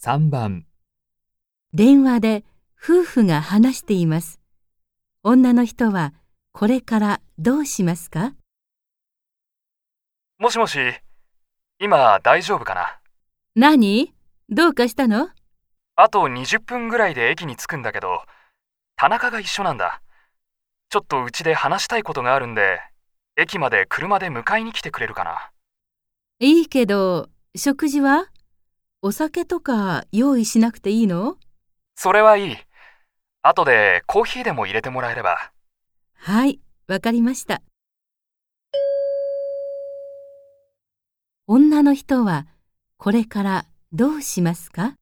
3番、電話で夫婦が話しています。女の人はこれからどうしますか？もしもし、今大丈夫かな？何？どうかしたの？あと20分ぐらいで駅に着くんだけど、田中が一緒なんだ。ちょっとうちで話したいことがあるんで、駅まで車で迎えに来てくれるかな？いいけど、食事は？お酒とか用意しなくていいの？それはいい。後でコーヒーでも入れてもらえれば。はい、わかりました。女の人はこれからどうしますか？